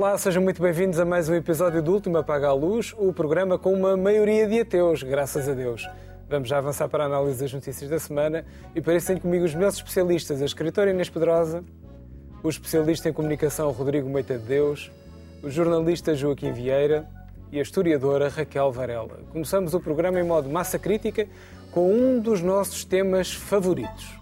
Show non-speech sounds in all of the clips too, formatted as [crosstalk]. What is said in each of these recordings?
Olá, sejam muito bem-vindos a mais um episódio do Último Apaga a Luz, o programa com uma maioria de ateus, graças a Deus. Vamos já avançar para a análise das notícias da semana e tenho comigo os meus especialistas, a escritora Inês Pedrosa, o especialista em comunicação Rodrigo Meita de Deus, o jornalista Joaquim Vieira e a historiadora Raquel Varela. Começamos o programa em modo massa crítica com um dos nossos temas favoritos.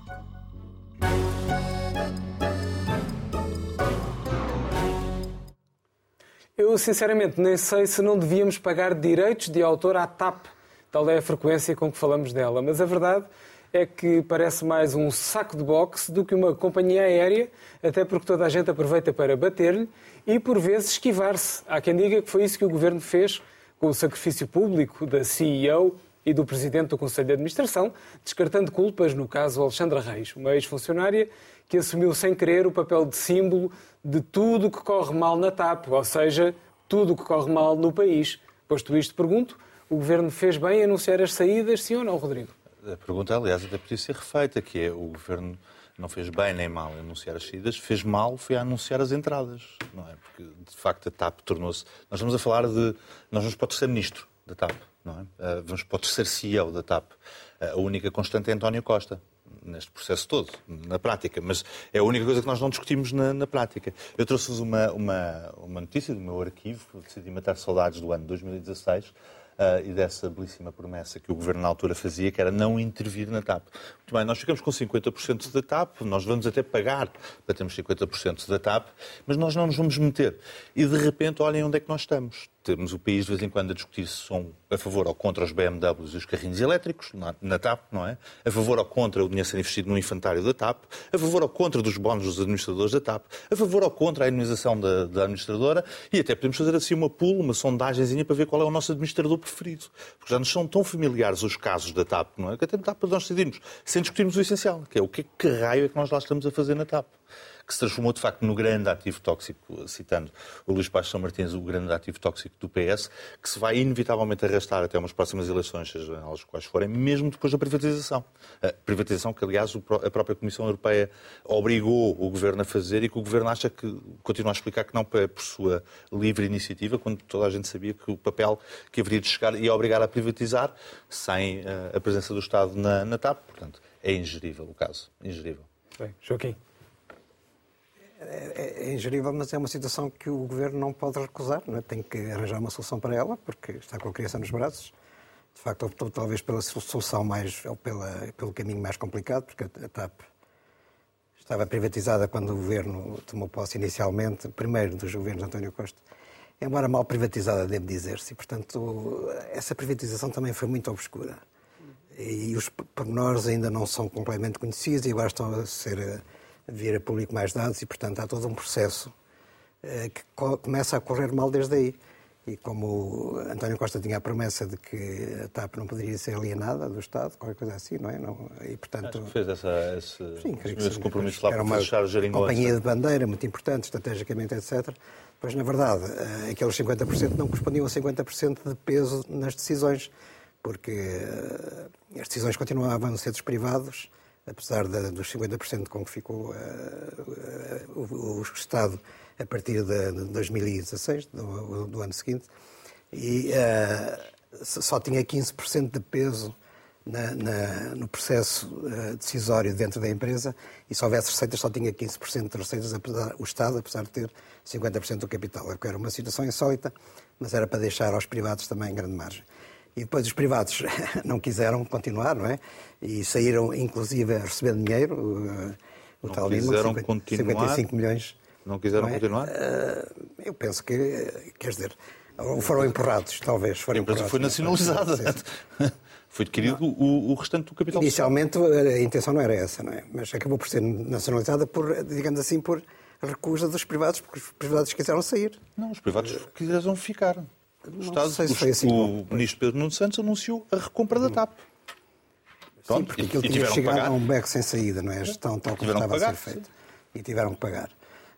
Eu, sinceramente, nem sei se não devíamos pagar direitos de autor à TAP, tal é a frequência com que falamos dela, mas a verdade é que parece mais um saco de boxe do que uma companhia aérea, até porque toda a gente aproveita para bater-lhe e, por vezes, esquivar-se. Há quem diga que foi isso que o governo fez com o sacrifício público da CEO e do presidente do Conselho de Administração, descartando culpas no caso Alexandra Reis, uma ex-funcionária que assumiu sem querer o papel de símbolo de tudo o que corre mal na TAP, ou seja, tudo o que corre mal no país. Posto isto, pergunto, o Governo fez bem em anunciar as saídas, sim ou não, Rodrigo? A pergunta, aliás, até podia ser refeita, que é o Governo não fez bem nem mal em anunciar as saídas, fez mal foi a anunciar as entradas, não é? Porque, de facto, a TAP tornou-se... Nós vamos a falar de... Nós vamos para o terceiro ministro da TAP, não é? Ah, vamos para o terceiro CEO da TAP. Ah, a única constante é António Costa neste processo todo, na prática, mas é a única coisa que nós não discutimos na, na prática. Eu trouxe-vos uma, uma, uma notícia do meu arquivo, decidi matar saudades do ano 2016, Uh, e dessa belíssima promessa que o Governo na altura fazia, que era não intervir na TAP. Muito bem, nós ficamos com 50% da TAP, nós vamos até pagar para termos 50% da TAP, mas nós não nos vamos meter. E de repente, olhem onde é que nós estamos temos o país de vez em quando a discutir se são a favor ou contra os BMWs e os carrinhos elétricos, na, na, TAP, não é? A favor ou contra o dinheiro ser investido no infantário da TAP, a favor ou contra dos bónus dos administradores da TAP, a favor ou contra a indemnização da, da administradora e até podemos fazer assim uma pool, uma sondagemzinha para ver qual é o nosso administrador preferido. Porque já nos são tão familiares os casos da TAP, não é? Que até TAP nós decidimos, sem discutirmos o essencial, que é o que, que raio é que nós lá estamos a fazer na TAP que se transformou de facto no grande ativo tóxico, citando o Luís Paes São Martins, o grande ativo tóxico do PS, que se vai inevitavelmente arrastar até umas próximas eleições, sejam elas quais forem, mesmo depois da privatização. A privatização que, aliás, a própria Comissão Europeia obrigou o Governo a fazer e que o Governo acha que, continua a explicar que não por sua livre iniciativa, quando toda a gente sabia que o papel que haveria de chegar ia obrigar a privatizar sem eh, a presença do Estado na, na TAP. Portanto, é ingerível o caso. Ingerível. Bem, Joaquim é, é ingerível, mas é uma situação que o governo não pode recusar, não é? tem que arranjar uma solução para ela, porque está com a criança nos braços. De facto, optou talvez pela solução mais, ou pela, pelo caminho mais complicado, porque a TAP estava privatizada quando o governo tomou posse inicialmente, primeiro dos governos de António Costa, embora mal privatizada, devo dizer-se, portanto essa privatização também foi muito obscura. E os pormenores ainda não são completamente conhecidos e agora estão a ser vir a público mais dados e, portanto, há todo um processo eh, que começa a correr mal desde aí. E como António Costa tinha a promessa de que a TAP não poderia ser alienada do Estado, qualquer coisa assim, não é? Não, e, portanto, fez essa, esse, sim, esse compromisso lá para fechar o companhia de bandeira muito importante, estrategicamente, etc. Pois, na verdade, eh, aqueles 50% não correspondiam a 50% de peso nas decisões, porque eh, as decisões continuavam a ser dos privados, apesar de, dos 50% com que ficou uh, o, o, Estado a partir de, de 2016, do, do, ano seguinte, e uh, só tinha 15% de peso na, na, no processo uh, decisório dentro da empresa e se houvesse receitas só tinha 15% de receitas apesar, o Estado, apesar de ter 50% do capital. Era uma situação insólita, mas era para deixar aos privados também grande margem. E depois os privados [laughs] não quiseram continuar, não é? E saíram, inclusive, a receber dinheiro, o, o tal quiseram 50, continuar, 55 milhões. Não quiseram não é? continuar? Uh, eu penso que, quer dizer, foram empurrados, talvez. Foram a empresa foi nacionalizada. [laughs] Foi adquirido o, o, restante do capital Inicialmente a intenção não era essa, não é? Mas acabou por ser nacionalizada por, digamos assim, por recusa dos privados, porque os privados quiseram sair. Não, os privados quiseram ficar. Se o, assim, o ministro Pedro Nuno Santos anunciou a recompra da TAP. Pronto, Sim, porque aquilo e, tinha chegado a um beco sem saída, não é? A gestão tal como estava pagar, a ser feita. E tiveram que pagar.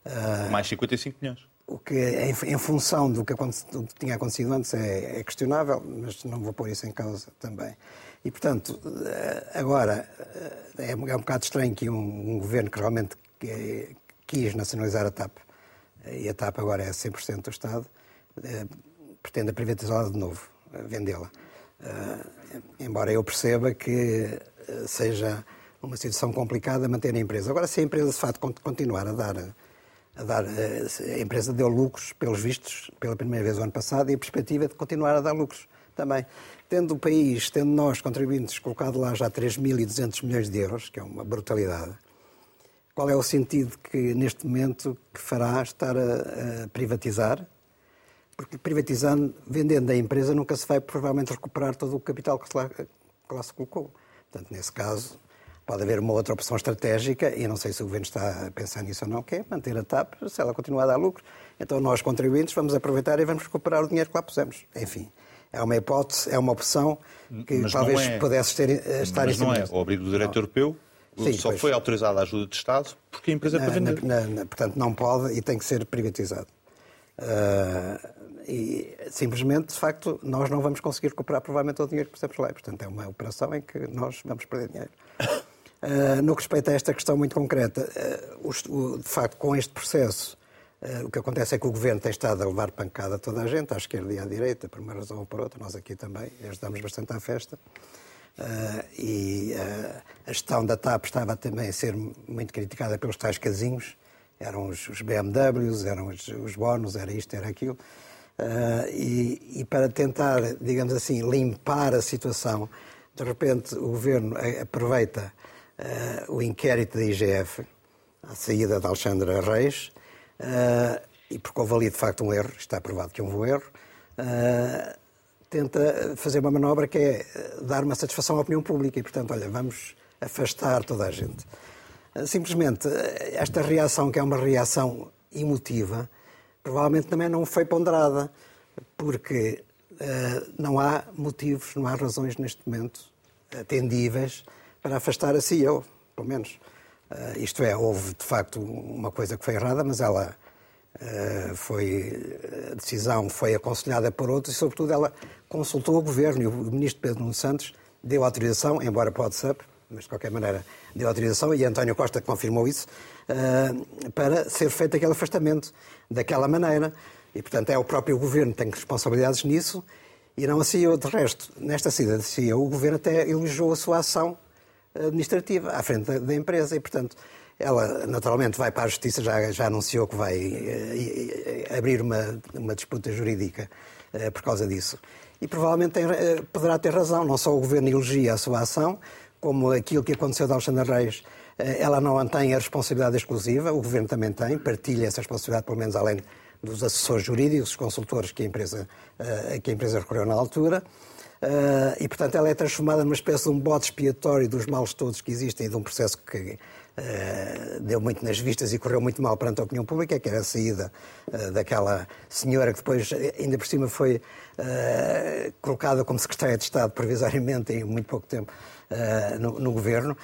Uh, Mais 55 milhões. O que, em, em função do que, do que, tinha acontecido antes, é, é, questionável, mas não vou pôr isso em causa também. E, portanto, ah, agora, ah, é, é um bocado estranho que um, um governo que realmente quis nacionalizar a TAP e a TAP agora é 100% do Estado, pretende privatizá-la de novo, vendê-la. Embora eu perceba que seja uma situação complicada manter a empresa. Agora, se a empresa de facto continuar a dar, a dar. A empresa deu lucros, pelos vistos, pela primeira vez o ano passado, e a perspectiva é de continuar a dar lucros também. Tendo o país, tendo nós, contribuintes, colocado lá já 3.200 milhões de euros, que é uma brutalidade, qual é o sentido que, neste momento, que fará estar a, a privatizar? Porque privatizando, vendendo a empresa, nunca se vai provavelmente recuperar todo o capital que lá, que lá se colocou. Portanto, nesse caso, Pode haver uma outra opção estratégica, e não sei se o Governo está a pensar nisso ou não, que é manter a TAP, se ela continuar a dar lucros. Então nós, contribuintes, vamos aproveitar e vamos recuperar o dinheiro que lá pusemos. Enfim, é uma hipótese, é uma opção que mas talvez é... pudesse ter, eh, estar mas em cima. Mas não é. O abrigo do direito europeu Sim, só pois. foi autorizada a ajuda de Estado porque a empresa é para vender. Na, na, portanto, não pode e tem que ser privatizado. Uh, e simplesmente, de facto, nós não vamos conseguir recuperar provavelmente todo o dinheiro que pusemos lá. Portanto, é uma operação em que nós vamos perder dinheiro. Uh, no que respeita a esta questão muito concreta, uh, o, de facto, com este processo, uh, o que acontece é que o Governo tem estado a levar pancada a toda a gente, à esquerda e à direita, por uma razão ou por outra, nós aqui também ajudamos bastante à festa. e a gestão da TAP estava também a ser muito criticada pelos tais casinhos, eram os, os BMWs, eram os, os bónus, era isto, era aquilo. E, e para tentar, digamos assim, limpar a situação, de repente o Governo aproveita uh, o inquérito da IGF, à saída de Alexandra Reis, uh, e porque houve ali de facto um erro, está provado que houve um erro, uh, tenta fazer uma manobra que é dar uma satisfação à opinião pública e, portanto, olha, vamos afastar toda a gente. Simplesmente, esta reação, que é uma reação emotiva, provavelmente também não foi ponderada, porque uh, não há motivos, não há razões neste momento atendíveis para afastar a CEO, pelo menos. Uh, isto é, houve de facto uma coisa que foi errada, mas ela uh, foi. A decisão foi aconselhada por outros e, sobretudo, ela consultou o governo e o ministro Pedro Santos deu autorização, embora pode ser, mas de qualquer maneira deu autorização, e António Costa confirmou isso, uh, para ser feito aquele afastamento daquela maneira. E, portanto, é o próprio governo que tem responsabilidades nisso e não a CEO. De resto, nesta saída de o governo até elogiou a sua ação administrativa à frente da, empresa e, portanto, ela naturalmente vai para a Justiça, já, já anunciou que vai uh, abrir uma, uma disputa jurídica uh, por causa disso. E provavelmente tem, uh, poderá ter razão, não só o Governo elogia a sua ação, como aquilo que aconteceu de Alexandre Reis, ela não tem a responsabilidade exclusiva, o Governo também tem, partilha essa responsabilidade, pelo menos além dos assessores jurídicos, os consultores que a empresa, que a empresa recorreu na altura. Uh, e, portanto, ela é transformada numa espécie de um bode expiatório dos males todos que existem e de um processo que deu muito nas vistas e correu muito mal perante a opinião pública, que era a saída daquela senhora que depois, ainda por cima, foi colocada como secretária de Estado provisoriamente em muito pouco tempo. No, no, governo.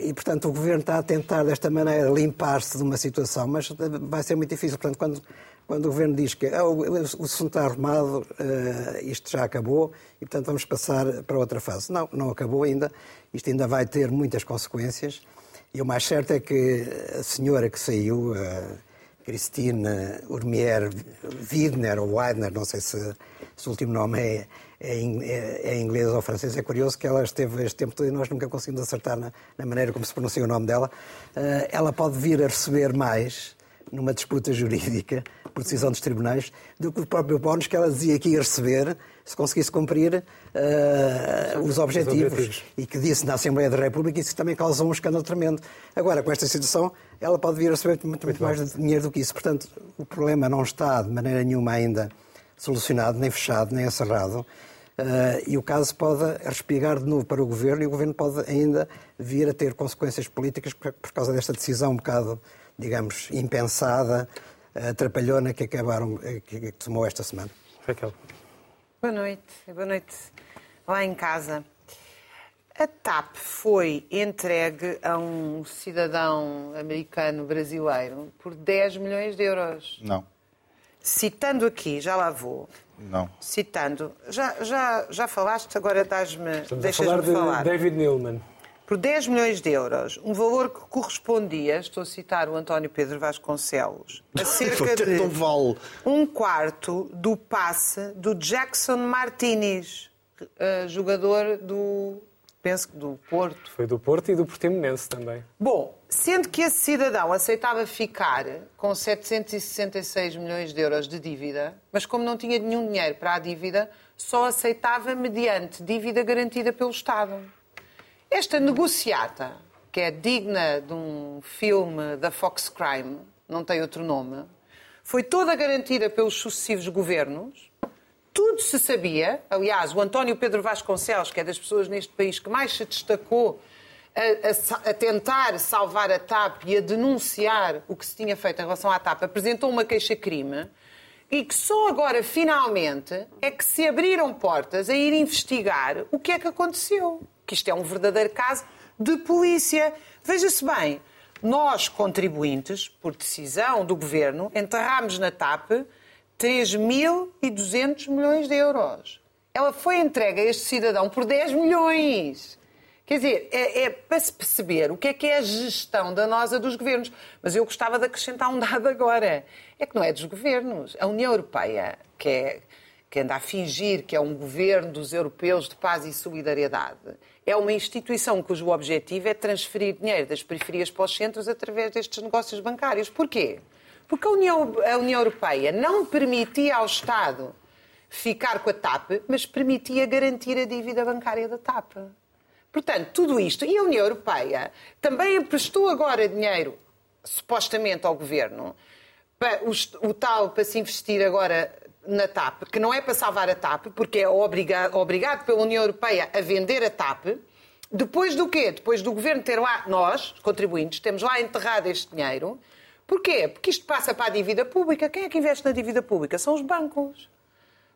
e, portanto, o governo está a tentar, desta maneira, limpar-se de uma situação, mas vai ser muito difícil. Portanto, quando quando o Governo diz que ah, o, assunto está arrumado, uh, isto já acabou e, portanto, vamos passar para outra fase. Não, não acabou ainda. Isto ainda vai ter muitas consequências. E o mais certo é que a senhora que saiu, Christine Urmier Widner, ou Weidner, não sei se, se o último nome é, é, é, é, inglês ou francês, é curioso que ela esteve este tempo todo e nós nunca conseguimos acertar na, na maneira como se pronuncia o nome dela. Uh, ela pode vir a receber mais numa disputa jurídica por decisão dos tribunais do que o próprio bónus que ela dizia que ia receber se conseguisse cumprir uh, os, objetivos, os, objetivos, e que disse na Assembleia da República isso também causou um escândalo tremendo. Agora, com esta situação, ela pode vir a receber muito, muito mais dinheiro do que isso. Portanto, o problema não está de maneira nenhuma ainda solucionado, nem fechado, nem encerrado. Uh, e o caso pode respigar de novo para o Governo e o Governo pode ainda vir a ter consequências políticas por, por causa desta decisão um bocado digamos, impensada, atrapalhona que acabaram, que tomou esta semana. Raquel. Boa noite, boa noite lá em casa. A TAP foi entregue a um cidadão americano brasileiro por 10 milhões de euros. Não. Citando aqui, já lá vou. Não. Citando, já, já, já falaste, agora dás-me. Deixas-me falar. De falar. David Neilman. Por 10 milhões de euros, um valor que correspondia, estou a citar o António Pedro Vasconcelos, a [laughs] cerca de Não vale. um quarto do passe do Jackson Martinez, eh, jogador do, penso que do Porto. Foi do Porto e do Portimonense também. Bom, sendo que esse cidadão aceitava ficar com 766 milhões de euros de dívida, mas como não tinha nenhum dinheiro para a dívida, só aceitava mediante dívida garantida pelo Estado. Esta negociata, que é digna de um filme da Fox Crime, não tem outro nome, foi toda garantida pelos sucessivos governos. Tudo se sabia. Aliás, o António Pedro Vasconcelos, que é das pessoas neste país que mais se destacou a, a a tentar salvar a TAP e a denunciar o que se tinha feito em relação à TAP, apresentou uma queixa-crime e que só agora, finalmente, é que se abriram portas a ir investigar o que é que aconteceu. Que isto é um verdadeiro caso de polícia. Veja-se bem, nós, contribuintes, por decisão do governo, enterramos na TAP 3.200 milhões de euros. Ela foi entregue a este cidadão por 10 milhões. Quer dizer, é, é para se perceber o que é que é a gestão danosa dos governos. Mas eu gostava de acrescentar um dado agora. É que não é dos governos. A União Europeia, que, é, que anda a fingir que é um governo dos europeus de paz e solidariedade, é uma instituição cujo objetivo é transferir dinheiro das periferias para os centros através destes negócios bancários. Porquê? Porque a União, a União Europeia não permitia ao Estado ficar com a TAP, mas permitia garantir a dívida bancária da TAP. Portanto, tudo isto. E a União Europeia também emprestou agora dinheiro, supostamente, ao governo, para o, o tal para se investir agora na TAP, que não é para salvar a TAP, porque é obrigado, obrigado pela União Europeia a vender a TAP. Depois do quê? Depois do governo ter lá, nós, contribuintes, temos lá enterrado este dinheiro. Porquê? Porque isto passa para a dívida pública. Quem é que investe na dívida pública? São os bancos.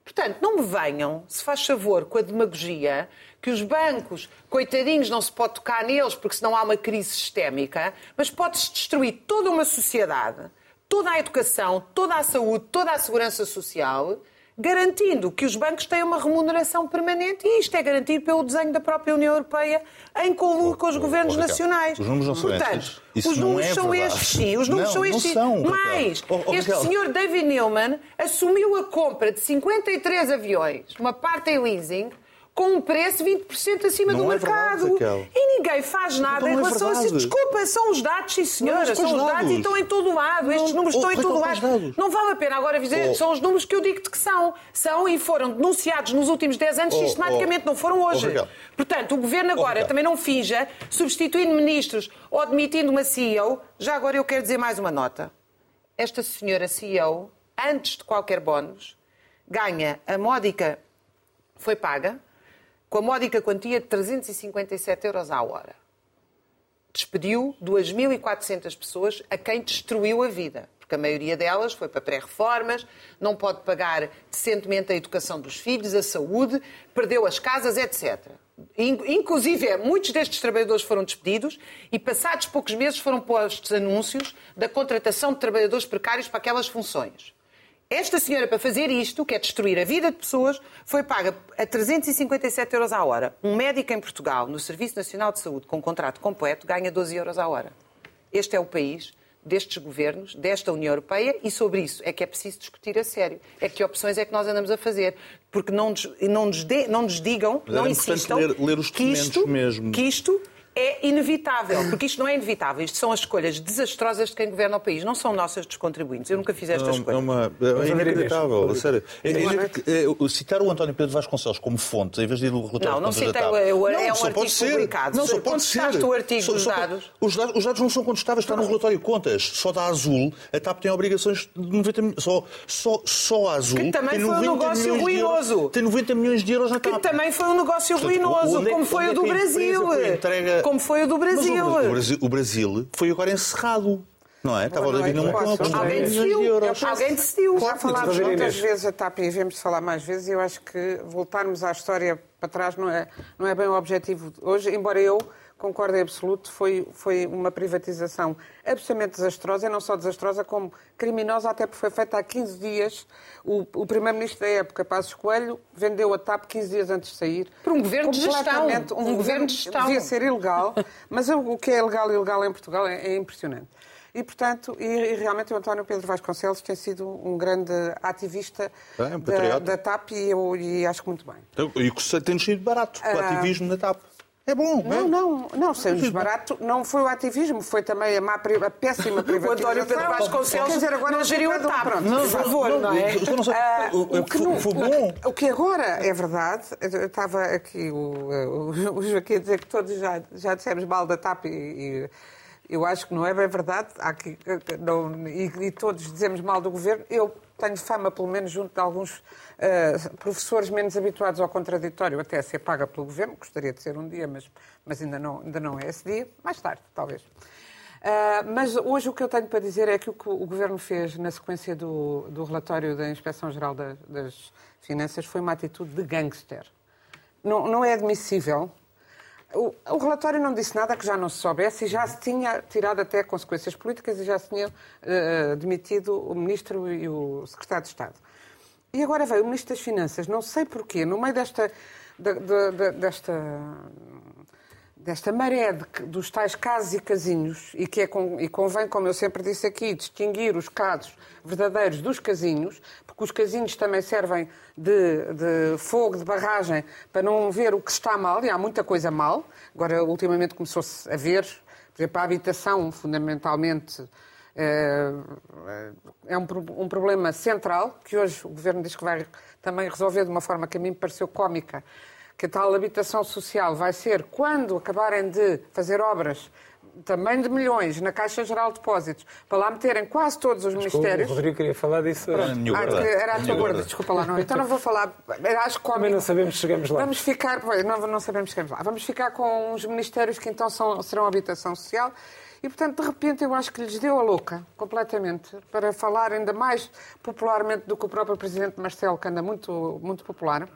Portanto, não me venham, se faz favor, com a demagogia que os bancos, coitadinhos, não se pode tocar neles porque senão há uma crise sistémica, mas pode-se destruir toda uma sociedade, toda a educação, toda a saúde, toda a segurança social, garantindo que os bancos têm uma remuneração permanente e isto é garantido pelo desenho da própria União Europeia em conluio com os governos oh, nacionais. os números não são Portanto, estes. Isso os não números é são verdade. estes, sim. Os números Não, são não estes. são, Raquel. Mais, Oh, este senhor David Newman assumiu a compra de 53 aviões, uma parte em leasing, com um preço 20% acima Não do é verdade, mercado. Raquel. e ninguém faz nada Então em não é relação a isso. verdade. Desculpa, são os dados, sim senhora. São os dados dados? e estão em todo lado. Estes Não, números oh, estão em todo lado. dados? Não vale a pena agora dizer, Oh. são os números que eu digo-te que são. São e foram denunciados nos últimos 10 anos Oh, sistematicamente, oh. não foram hoje. Oh, Raquel. Portanto, o governo agora também não finja, substituindo ministros ou demitindo uma CEO. Já agora eu quero dizer mais uma nota. Esta senhora CEO, antes de qualquer bónus, ganha a módica, foi paga, com a módica quantia de 357 euros à hora. Despediu 2.400 pessoas a quem destruiu a vida. Porque a maioria delas foi para pré-reformas, não pode pagar decentemente a educação dos filhos, a saúde, perdeu as casas, etc. In- Inclusive, muitos destes trabalhadores foram despedidos e, passados poucos meses, foram postos anúncios da contratação de trabalhadores precários para aquelas funções. Esta senhora, para fazer isto, que é destruir a vida de pessoas, foi paga a 357 euros à hora. Um médico em Portugal, no Serviço Nacional de Saúde, com contrato completo, ganha 12 euros à hora. Este é o país destes governos, desta União Europeia, e sobre isso é que é preciso discutir a sério. É que opções é que nós andamos a fazer. Porque não nos, não nos, dê- não nos digam, Mas não insistam ler- ler os que, isto, mesmo. que isto é inevitável. Porque isto não é inevitável. Isto são as escolhas desastrosas de quem governa o país. Não são nossas dos contribuintes. Eu nunca fiz esta É escolha. uma, é Vamos ver inacreditável, sério. É, é, é, citar o António Pedro Vasconcelos como fonte, em vez de ir no relatório Não, não citei, é o- é Não, um só artigo pode ser. publicado. Não, só pode ser. o artigo Só- dos só- dados. Os dados. Os dados não são contestáveis, está no relatório de contas. Só da Azul, a TAP tem obrigações de 90 milhões. Só, só, só a Azul Que também tem foi um 90 negócio ruinoso. Tem 90 milhões de euros na Que TAP. também foi um negócio ruinoso, é que- como foi o é do que Brasil. Como foi o do Mas Brasil. o, o Brasil. O Brasil foi agora encerrado. Não é? Estava o Boa David noite. não com Posso? a Alguém decidiu. Alguém decidiu. Já falámos muitas Inês. vezes a TAP e devemos falar mais vezes. Eu acho que voltarmos à história para trás não é, não é bem o objetivo de hoje, embora eu concorde em absoluto, foi, foi uma privatização absolutamente desastrosa, e não só desastrosa, como criminosa, até porque foi feita há 15 dias. O, o primeiro-ministro da época, Passos Coelho, vendeu a TAP 15 dias antes de sair. Por um governo de gestão. Completamente- Um governo de gestão. Devia ser ilegal, mas o que é legal e ilegal em Portugal é, é impressionante. E, portanto, e, e realmente o António Pedro Vasconcelos tem sido um grande ativista É, um da, da TAP e, eu, e acho que muito bem. Então, E que tem sido barato, o ativismo da TAP. É bom. Não, é? não, não, sem desbarato, não foi o ativismo, foi também a, má, a péssima [laughs] O privatização. António Pedro Vasconcelos Quer dizer, agora não é geriu a pronto, TAP. pronto. Por favor, não é? eu não Ah, o- o que não- Foi bom. O que agora é verdade, eu estava aqui o, o, o Joaquim a dizer que todos já, já dissemos mal da TAP e, e eu acho que não é bem verdade, Há aqui, não, e, e todos dizemos mal do governo. Eu tenho fama, pelo menos junto de alguns eh, professores menos habituados ao contraditório, até a ser paga pelo governo, gostaria de ser um dia, mas, mas ainda, não, ainda não é esse dia, mais tarde, talvez. Ah, mas hoje o que eu tenho para dizer é que o que o Governo fez na sequência do, do relatório da Inspeção-Geral da- das Finanças foi uma atitude de gangster. Não, não é admissível. O, relatório não disse nada que já não se soubesse e já se tinha tirado até consequências políticas e já se tinha eh, demitido o Ministro e o Secretário de Estado. E agora veio o Ministro das Finanças, não sei porquê, no meio desta, desta desta maré de, dos tais casos e casinhos, e que é com- e convém, como eu sempre disse aqui, distinguir os casos verdadeiros dos casinhos, porque os casinhos também servem de, de fogo, de barragem, para não ver o que está mal, e há muita coisa mal. Agora, ultimamente começou-se a ver, por exemplo, a habitação, fundamentalmente, eh, é um, um problema central, que hoje o Governo diz que vai também resolver de uma forma que a mim me pareceu cómica, que a tal habitação social vai ser quando acabarem de fazer obras também de milhões na Caixa Geral de Depósitos, para lá meterem quase todos os O ministérios. Rodrigo queria falar disso. Era a minha Ah, que era a tua gorda, desculpa lá, não. Então não vou falar. Acho cómico. Também não sabemos se chegamos lá. Vamos ficar, pois, não, não sabemos se chegamos lá. Vamos ficar com uns ministérios que então são, serão habitação social. E, portanto, de repente, eu acho que lhes deu a louca, completamente, para falar ainda mais popularmente do que o próprio Presidente Marcelo, que anda muito, muito popular.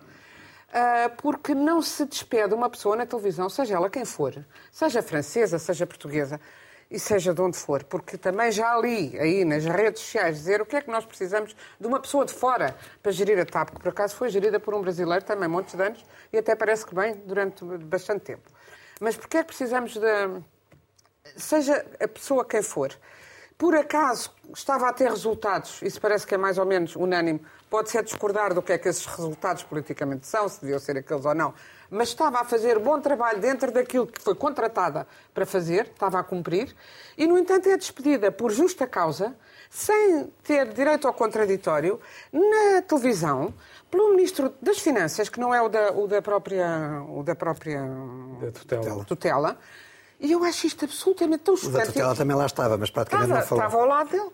Ah, porque não se despede uma pessoa na televisão, seja ela quem for, seja francesa, seja portuguesa, e seja de onde for, porque também já li aí nas redes sociais dizer o que é que nós precisamos de uma pessoa de fora para gerir a TAP, que por acaso foi gerida por um brasileiro também montes de anos e até parece que bem durante bastante tempo. Mas porquê é que precisamos de seja a pessoa quem for, por acaso estava a ter resultados, isso parece que é mais ou menos unânime, pode-se discordar do que é que esses resultados politicamente são, se deviam ser aqueles ou não, mas estava a fazer bom trabalho dentro daquilo que foi contratada para fazer, estava a cumprir, e, no entanto, é despedida por justa causa, sem ter direito ao contraditório, na televisão, pelo Ministro das Finanças, que não é o da, o da própria... O da própria Da tutela. tutela. E eu acho isto absolutamente tão chocante. tutela também lá estava, mas praticamente Estava, não falou. estava ao lado dele.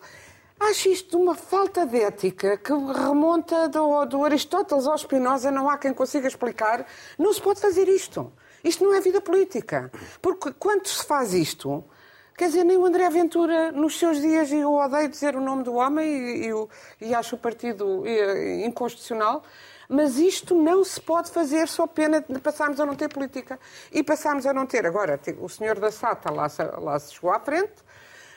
Acho isto uma falta de ética que remonta do, do Aristóteles ao Spinoza, não há quem consiga explicar. Não se pode fazer isto. Isto não é vida política. Porque quando se faz isto, quer dizer, nem o André Ventura, nos seus dias, e eu odeio dizer o nome do homem e, e, e acho o partido eh, inconstitucional, mas isto não se pode fazer só pena de passarmos a não ter política. E passarmos a não ter. Agora, o senhor da Sata lá, lá se chegou à frente,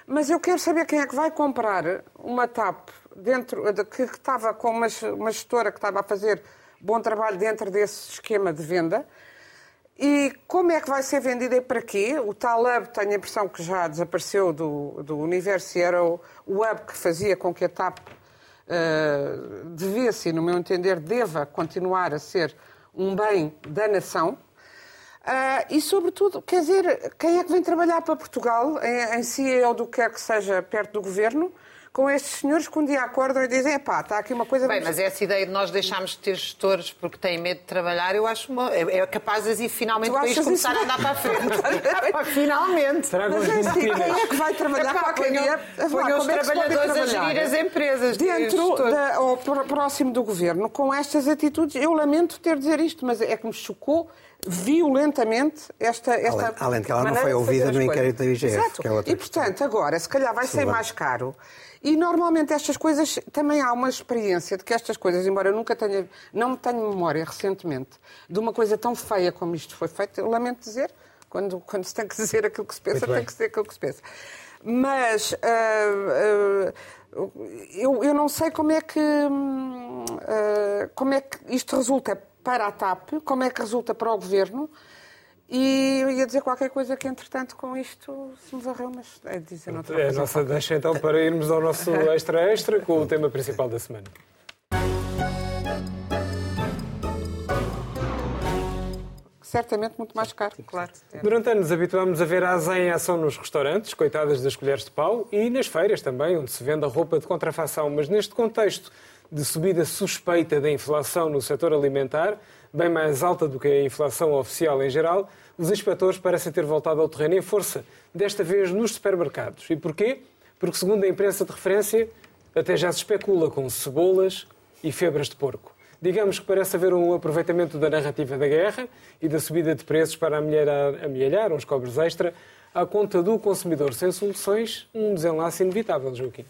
mas eu quero saber quem é que vai comprar uma TAP dentro, de- que, que estava com uma, uma gestora que estava a fazer bom trabalho dentro desse esquema de venda. E como é que vai ser vendida e para quê? O tal hub, tenho a impressão que já desapareceu do, do universo e era o, o hub que fazia com que a TAP eh, devesse, no meu entender, deva continuar a ser um bem da nação. Ah, e, sobretudo, quer dizer, quem é que vem trabalhar para Portugal, em, em si ou do que quer que seja perto do governo, com estes senhores que um dia acordam e dizem: pá, está aqui uma coisa. Bem, vamos- mas essa ideia de nós deixarmos de ter gestores porque têm medo de trabalhar, eu acho uma, é, é capaz de finalmente o país começar isso? a andar para a frente. [laughs] finalmente. Tragam Mas os é assim, quem é que vai trabalhar Epá, qualquer ponham- dia? ponham os é pode trabalhadores a gerir as empresas, os Dentro da, ou pró- próximo do governo, com estas atitudes, eu lamento ter de dizer isto, mas é que me chocou violentamente esta, esta Além- além de que ela não foi ouvida no inquérito da IGF, Exato. que é outra E, portanto, agora, se calhar vai ser Silvana. mais caro. E, normalmente, estas coisas... Também há uma experiência de que estas coisas, embora eu nunca tenha... Não me tenho memória, recentemente, de uma coisa tão feia como isto foi feito, eu lamento dizer, quando, quando se tem que dizer aquilo que se pensa, tem que dizer aquilo que se pensa. Mas... ah, ah, eu, eu não sei como é que ah, como é que isto resulta para a TAP, como é que resulta para o governo. E eu ia dizer qualquer coisa que, entretanto, com isto se me varreu, mas é dizer noutra É a coisa. nossa deixa então para irmos ao nosso [laughs] extra-extra com o tema principal da semana. Certamente muito mais caro, claro. Durante anos habituámos a ver a Azem em ação nos restaurantes, coitadas das colheres de pau, e nas feiras também, onde se vende a roupa de contrafação. Mas neste contexto de subida suspeita da inflação no setor alimentar, bem mais alta do que a inflação oficial em geral, os inspectores parecem ter voltado ao terreno em força, desta vez nos supermercados. E porquê? Porque, segundo a imprensa de referência, até já se especula com cebolas e febras de porco. Digamos que parece haver um aproveitamento da narrativa da guerra e da subida de preços para amelhar, amelhar uns cobres extra à conta do consumidor sem soluções, um desenlace inevitável, Joaquim.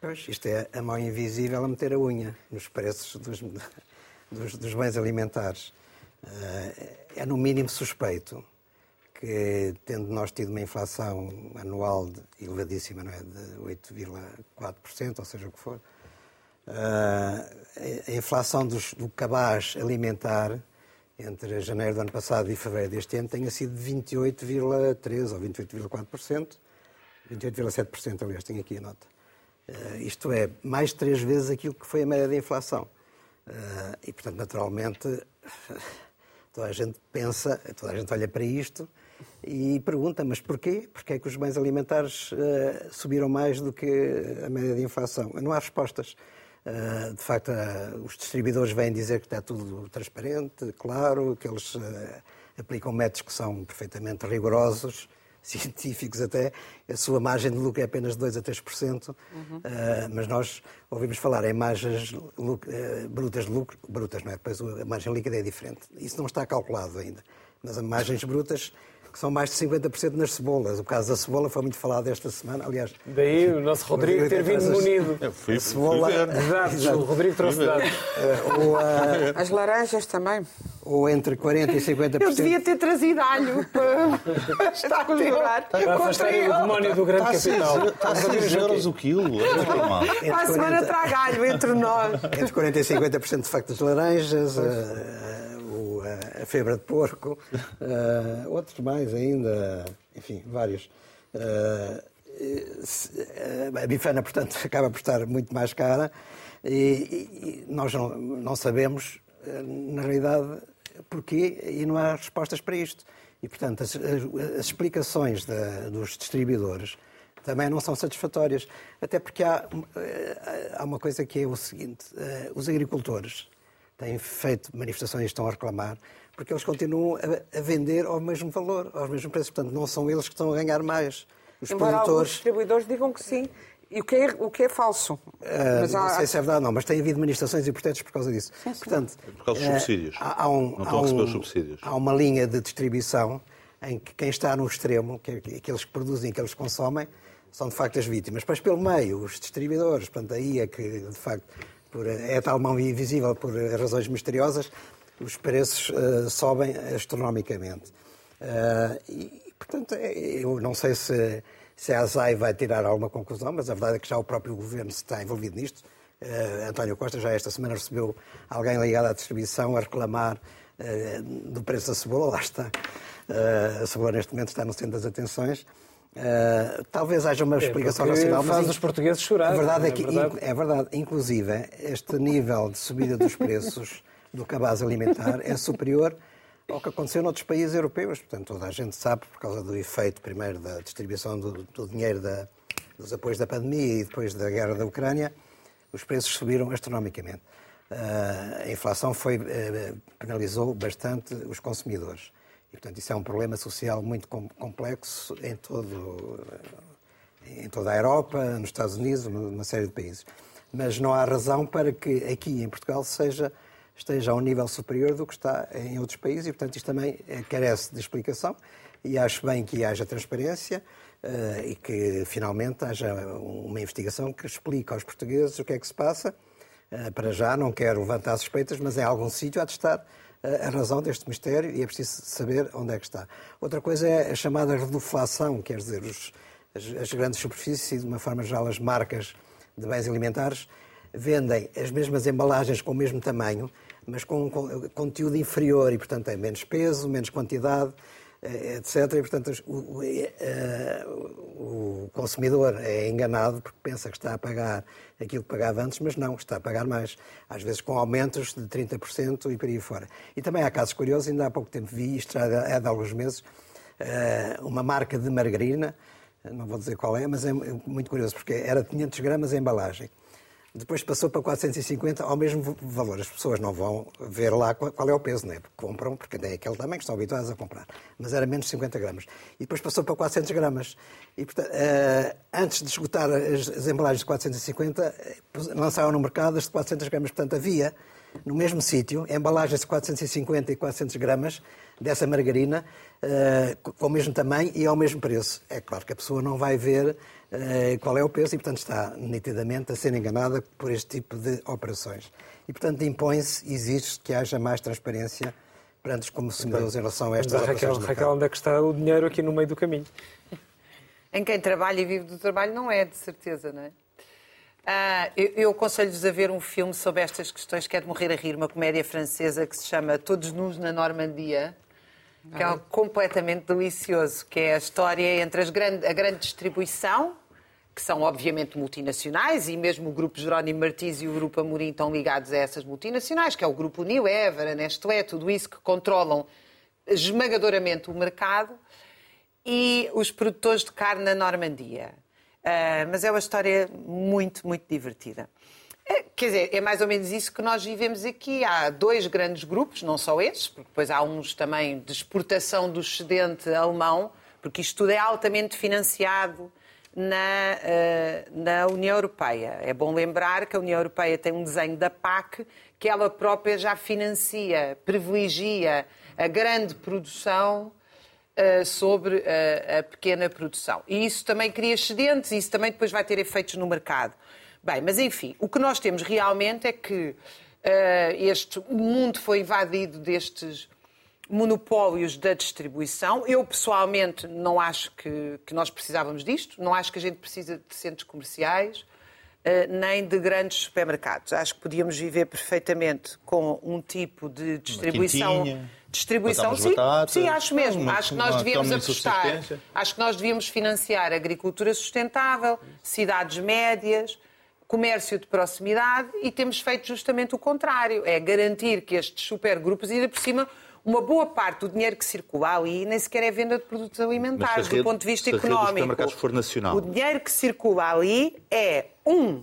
Pois, isto é a mão invisível a meter a unha nos preços dos, dos, dos bens alimentares. Eh, É no mínimo suspeito que, tendo nós tido uma inflação anual de- elevadíssima, não é? de 8,4%, ou seja o que for, eh, a inflação dos- do cabaz alimentar entre janeiro do ano passado e fevereiro deste ano tenha sido de 28,3% ou 28,4%, 28,7%, aliás, tenho aqui a nota. Eh, isto é, mais três vezes aquilo que foi a média da inflação. Eh, e, portanto, naturalmente, [laughs] toda a gente pensa, toda a gente olha para isto e pergunta, mas porquê? Porquê é que os bens alimentares eh, subiram mais do que a média de inflação? Não há respostas. Eh, de facto, os distribuidores vêm dizer que está tudo transparente, claro, que eles aplicam métodos que são perfeitamente rigorosos, [laughs] científicos até, a sua margem de lucro é apenas de 2 a 3%, eh, mas nós ouvimos falar em margens lu- eh, brutas de lucro, brutas, não é? Depois a margem líquida é diferente. Isso não está calculado ainda, mas as margens brutas que são mais de 50% nas cebolas. O caso da cebola foi muito falado esta semana, aliás. Daí o nosso Rodrigo ter vindo munido. Eu fui, A cebola- fui ver. Dados, o Rodrigo trouxe dados. ou, ah, As laranjas também. ou entre 40% e 50%. Eu devia ter trazido alho para, estar a conjurar Para afastar o demónio do grande Está a capital. Está a 6 euros o quilo. Para a semana 40 traga alho entre nós. Entre 40% e 50% de facto das laranjas, eh, a febre de porco, eh, outros mais ainda, enfim, vários. Eh, eh, a bifana, portanto, [laughs] acaba por estar muito mais cara e, e- nós não, não sabemos, eh, na realidade, porquê e não há respostas para isto. E, portanto, as, as- explicações da- dos distribuidores também não são satisfatórias. Até porque há, eh, há uma coisa que é o seguinte: eh, os agricultores têm feito manifestações e estão a reclamar porque eles continuam a, a vender ao mesmo valor, aos mesmos preços. Portanto, não são eles que estão a ganhar mais. Os Embora produtores. distribuidores digam que sim. E o que é, o que é falso. Mas não há- sei se é verdade ou não, mas tem havido manifestações e protestos por causa disso. Portanto, Por causa dos eh, subsídios. Há, há um, Não há estão a receber os subsídios. Há uma linha de distribuição em que quem está no extremo, que é aqueles que produzem, aqueles que consomem, são de facto as vítimas. Depois, pelo meio, os distribuidores, portanto, aí é que, de facto, por, é tal mão invisível por razões misteriosas, os preços eh, sobem astronomicamente. Eh, e, portanto, é- eu não sei se, se a ASAI vai tirar alguma conclusão, mas a verdade é que já o próprio governo se está envolvido nisto. Eh, António Costa já esta semana recebeu alguém ligado à distribuição a reclamar eh, do preço da cebola, lá está. Eh, a cebola neste momento está no centro das atenções. Eh, talvez haja uma explicação porque racional, faz in- os portugueses chorar, A verdade é é que, verdade? é verdade, inclusive, este nível de subida dos preços do cabaz alimentar é superior ao que aconteceu noutros países europeus. Portanto, toda a gente sabe, por causa do efeito, primeiro, da distribuição do, do dinheiro da- dos apoios da pandemia e depois da guerra da Ucrânia, os preços subiram astronomicamente. Ah, a inflação foi, eh, penalizou bastante os consumidores. E, portanto, isso é um problema social muito com- complexo em todo, em toda a Europa, nos Estados Unidos, numa série de países. Mas não há razão para que aqui em Portugal seja esteja a um nível superior do que está em outros países e, portanto, isto também eh, carece de explicação e acho bem que haja transparência uh, e que finalmente haja uma investigação que explique aos portugueses o que é que se passa. Uh, para já não quero levantar suspeitas, mas em algum sítio há de estar a razão deste mistério e é preciso saber onde é que está. Outra coisa é a chamada reduflação, quer dizer, os, as, as grandes superfícies e, de uma forma geral, as marcas de bens alimentares vendem as mesmas embalagens com o mesmo tamanho, mas com um conteúdo inferior e, portanto, tem menos peso, menos quantidade, etc. E, portanto, o, eh, o, o, consumidor é enganado porque pensa que está a pagar aquilo que pagava antes, mas não, está a pagar mais. Às vezes com aumentos de 30% e por aí fora. E também há casos curiosos, ainda há pouco tempo vi, isto é de alguns meses, eh, uma marca de margarina, não vou dizer qual é, mas é muito curioso, porque era 500 gramas a embalagem. Depois passou para 450 ao mesmo valor. As pessoas não vão ver lá qual é o peso, né? Porque compram, porque é aquele tamanho que estão habituadas a comprar. Mas era menos de 50 gramas. E depois passou para 400 gramas. E, portanto, uh, antes de esgotar as, embalagens de 450, eh, lançaram no mercado as de 400 gramas. Portanto, havia no mesmo sítio embalagens de 450 e 400 gramas dessa margarina uh, com o mesmo tamanho e ao mesmo preço. É claro que a pessoa não vai ver qual é o preço e, portanto, está nitidamente a ser enganada por este tipo de operações. E, portanto, impõe-se, exige que haja mais transparência perante os consumidores em relação a estas Mas, Raquel, Raquel, onde é que está o dinheiro aqui no meio do caminho? Em quem trabalha e vive do trabalho não é, de certeza, não é? Ah, eu, eu aconselho-vos a ver um filme sobre estas questões que é de morrer a rir, uma comédia francesa que se chama Todos Nus na Normandia, que é completamente delicioso, que é a história entre grande, a grande distribuição, que são obviamente multinacionais, e mesmo o grupo Jerónimo Martins e o grupo Amorim estão ligados a essas multinacionais, que é o grupo Unilever, a Nestlé, tudo isso que controlam esmagadoramente o mercado, e os produtores de carne na Normandia. Uh, mas é uma história muito, muito divertida. É, quer dizer, é mais ou menos isso que nós vivemos aqui. Há dois grandes grupos, não só esses, porque depois há uns também de exportação do excedente alemão, porque isto tudo é altamente financiado na, uh, na União Europeia. É bom lembrar que a União Europeia tem um desenho da PAC que ela própria já financia, privilegia a grande produção uh, sobre uh, a pequena produção. E isso também cria excedentes, e isso também depois vai ter efeitos no mercado. Bem, mas enfim, o que nós temos realmente é que este mundo foi invadido destes monopólios da distribuição. Eu, pessoalmente, não acho que, que, nós precisávamos disto. Não acho que a gente precisa de centros comerciais, uh, nem de grandes supermercados. Acho que podíamos viver perfeitamente com um tipo de distribuição. Distribuição, sim, batatas, sim, acho mesmo. Uma, acho que nós devíamos apostar. Acho que nós devíamos financiar agricultura sustentável, cidades médias comércio de proximidade e temos feito justamente o contrário. É garantir que estes supergrupos, ainda por cima, uma boa parte do dinheiro que circula ali nem sequer é venda de produtos alimentares, do ponto de vista económico. For nacional. O dinheiro que circula ali é, um,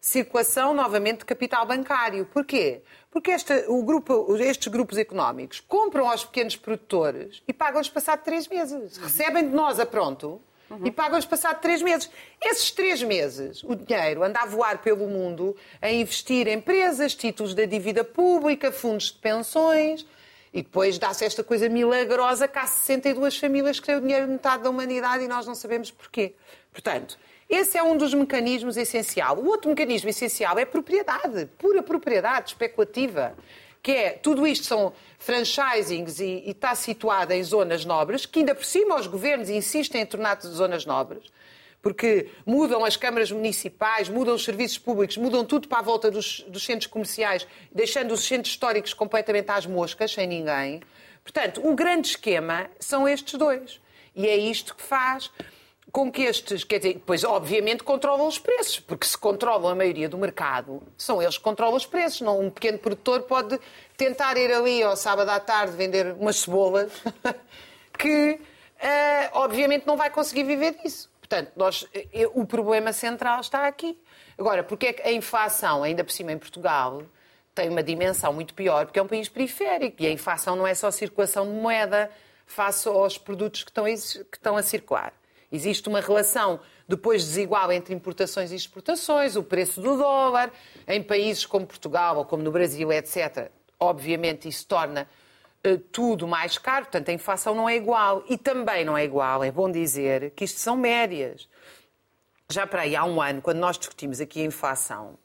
circulação novamente de capital bancário. Porquê? Porque esta, o grupo, estes grupos económicos compram aos pequenos produtores e pagam-lhes passado três meses. Recebem de nós a pronto uhum. e pagam-lhes passado três meses. Esses três meses, o dinheiro anda a voar pelo mundo a investir em empresas, títulos da dívida pública, fundos de pensões. E depois dá-se esta coisa milagrosa que há 62 famílias que têm o dinheiro de metade da humanidade e nós não sabemos porquê. Portanto, esse é um dos mecanismos essencial. O outro mecanismo essencial é propriedade, pura propriedade especulativa. Que é, tudo isto são franchisings e, e está situado em zonas nobres, que ainda por cima os governos insistem em tornar zonas nobres porque mudam as câmaras municipais, mudam os serviços públicos, mudam tudo para a volta dos, dos centros comerciais, deixando os centros históricos completamente às moscas, sem ninguém. Portanto, o grande esquema são estes dois. E é isto que faz com que estes, quer dizer, depois obviamente controlam os preços, porque se controlam a maioria do mercado, são eles que controlam os preços. Não, um pequeno produtor pode tentar ir ali ao sábado à tarde vender umas cebolas, [laughs] que uh, obviamente não vai conseguir viver disso. Portanto, nós, eh, o problema central está aqui. Agora, porque é que a inflação, ainda por cima em Portugal, tem uma dimensão muito pior, porque é um país periférico e a inflação não é só circulação de moeda face aos produtos que estão, que estão a circular. Existe uma relação depois desigual entre importações e exportações, o preço do dólar, em países como Portugal ou como no Brasil, etc. Obviamente isso torna eh, tudo mais caro, portanto a inflação não é igual. E também não é igual, é bom dizer, que isto são médias. Já para aí há um ano, quando nós discutimos aqui a inflação,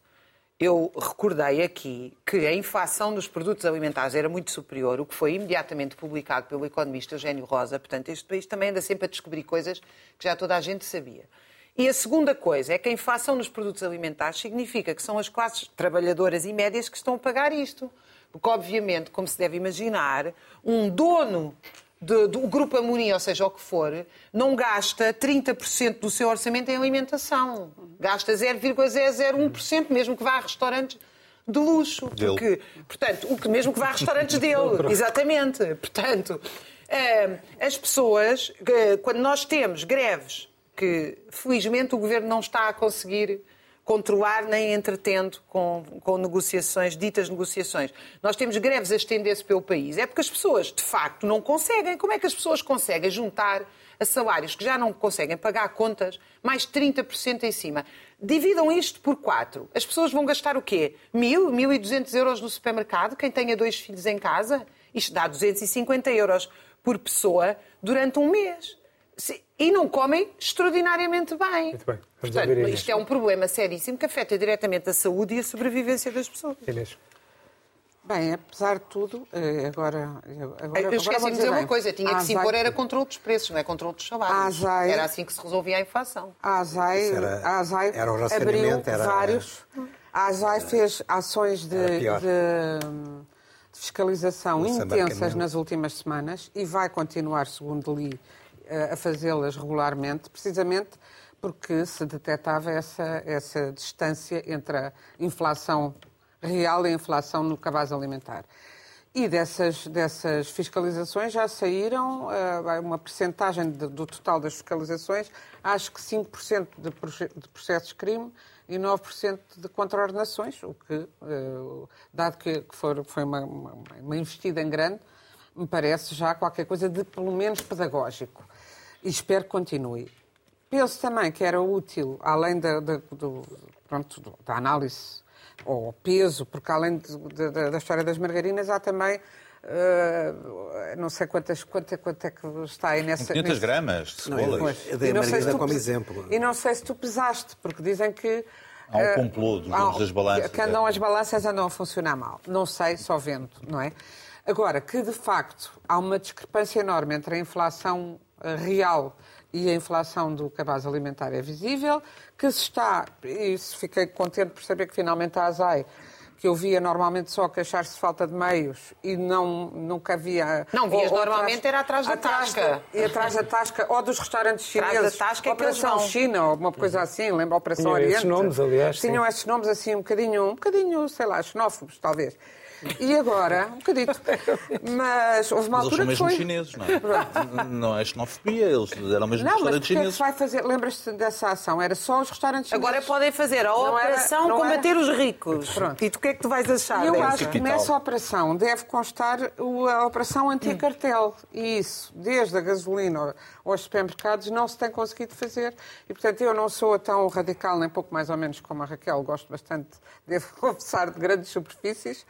eu recordei aqui que a inflação dos produtos alimentares era muito superior, o que foi imediatamente publicado pelo economista Eugênio Rosa. Portanto, este país também anda sempre a descobrir coisas que já toda a gente sabia. E a segunda coisa é que a inflação nos produtos alimentares significa que são as classes trabalhadoras e médias que estão a pagar isto. Porque, obviamente, como se deve imaginar, um dono do, do Grupo Amorim, ou seja, o que for, não gasta 30% do seu orçamento em alimentação. Gasta 0,001%, mesmo que vá a restaurantes de luxo. Dele. Porque, portanto, o que mesmo que vá a restaurantes dele. Exatamente. Portanto, eh, as pessoas, eh, quando nós temos greves que, felizmente, o governo não está a conseguir controlar nem entretendo com, com negociações, ditas negociações. Nós temos greves a estender-se pelo país. É porque as pessoas, de facto, não conseguem. Como é que as pessoas conseguem juntar a salários que já não conseguem pagar contas, mais 30% em cima? Dividam isto por quatro. As pessoas vão gastar o quê? Mil, mil e duzentos euros no supermercado? Quem tenha dois filhos em casa? Isto dá 250 euros por pessoa durante um mês. E não comem extraordinariamente bem. Muito bem. Vamos Portanto, Inês. isto é um problema seríssimo que afeta diretamente a saúde e a sobrevivência das pessoas. Inês. Bem, apesar de tudo, eh, agora. agora Eu esqueci de dizer uma bem. coisa, tinha A que se impor era controle dos preços, não é controle dos salários. A ASAI- Era assim que se resolvia a inflação. A ASAI, era- a ASAI era o abriu era- vários. A ASAI fez ações de, de- de fiscalização Esse intensas nas últimas semanas e vai continuar, segundo li, eh, a fazê-las regularmente, precisamente porque se detectava essa, essa distância entre a inflação real e a inflação no cabaz alimentar. E dessas, dessas fiscalizações já saíram eh, uma percentagem de- do total das fiscalizações, acho que 5% de, de processos de crime e 9% de contraordenações, o que, eh, dado que, que foi uma, uma, uma investida em grande, me parece já qualquer coisa de pelo menos pedagógico. E espero que continue. Penso também que era útil, além da, da- do- pronto, da análise ao peso, porque além de- de- da- da história das margarinas, há também, eh, não sei quantas, quanto, quanto é que está aí nessa... 500 nesse- gramas de Não, cebolas. Pois. Eu dei a não sei margarida se tu como exemplo. E não sei se tu pesaste, porque dizem que... Há um eh, complô dos há- donos das balanças, Que andam é. as balanças andam a funcionar mal. Não sei, só vendo, não é? Agora, que de facto há uma discrepância enorme entre a inflação eh, real e a inflação do cabaz alimentar é visível, que se está, e isso fiquei contente por saber que finalmente a ASAI, que eu via normalmente só queixar-se de falta de meios e não, nunca havia... Não, vias ou- ou normalmente era atrás da tasca. E atrás da tasca, ou dos restaurantes Atrás da chineses, tasca é Operação vão. China, ou uma coisa assim, lembra a Operação Tinham Oriente? esses nomes, aliás, sim. Tinham esses nomes assim um bocadinho, um bocadinho, sei lá, xenófobos, talvez. E agora, um bocadito. Mas houve uma Mas eles altura são que mesmo foi... chineses, não é? Não é xenofobia, eles eram mesmo Não, mas restaurantes é que chineses. se vai fazer? Lembras-te dessa ação? Era só os restaurantes chineses. Agora podem fazer a Não era- operação não era- combater os ricos. Pronto. E tu o que é que tu vais achar eu dessa? acho que nessa operação deve constar a operação anti-cartel. E isso, desde a gasolina aos supermercados, não se tem conseguido fazer. E, portanto, eu não sou tão radical, nem pouco mais ou menos como a Raquel. Gosto bastante, devo [laughs] confessar, de grandes superfícies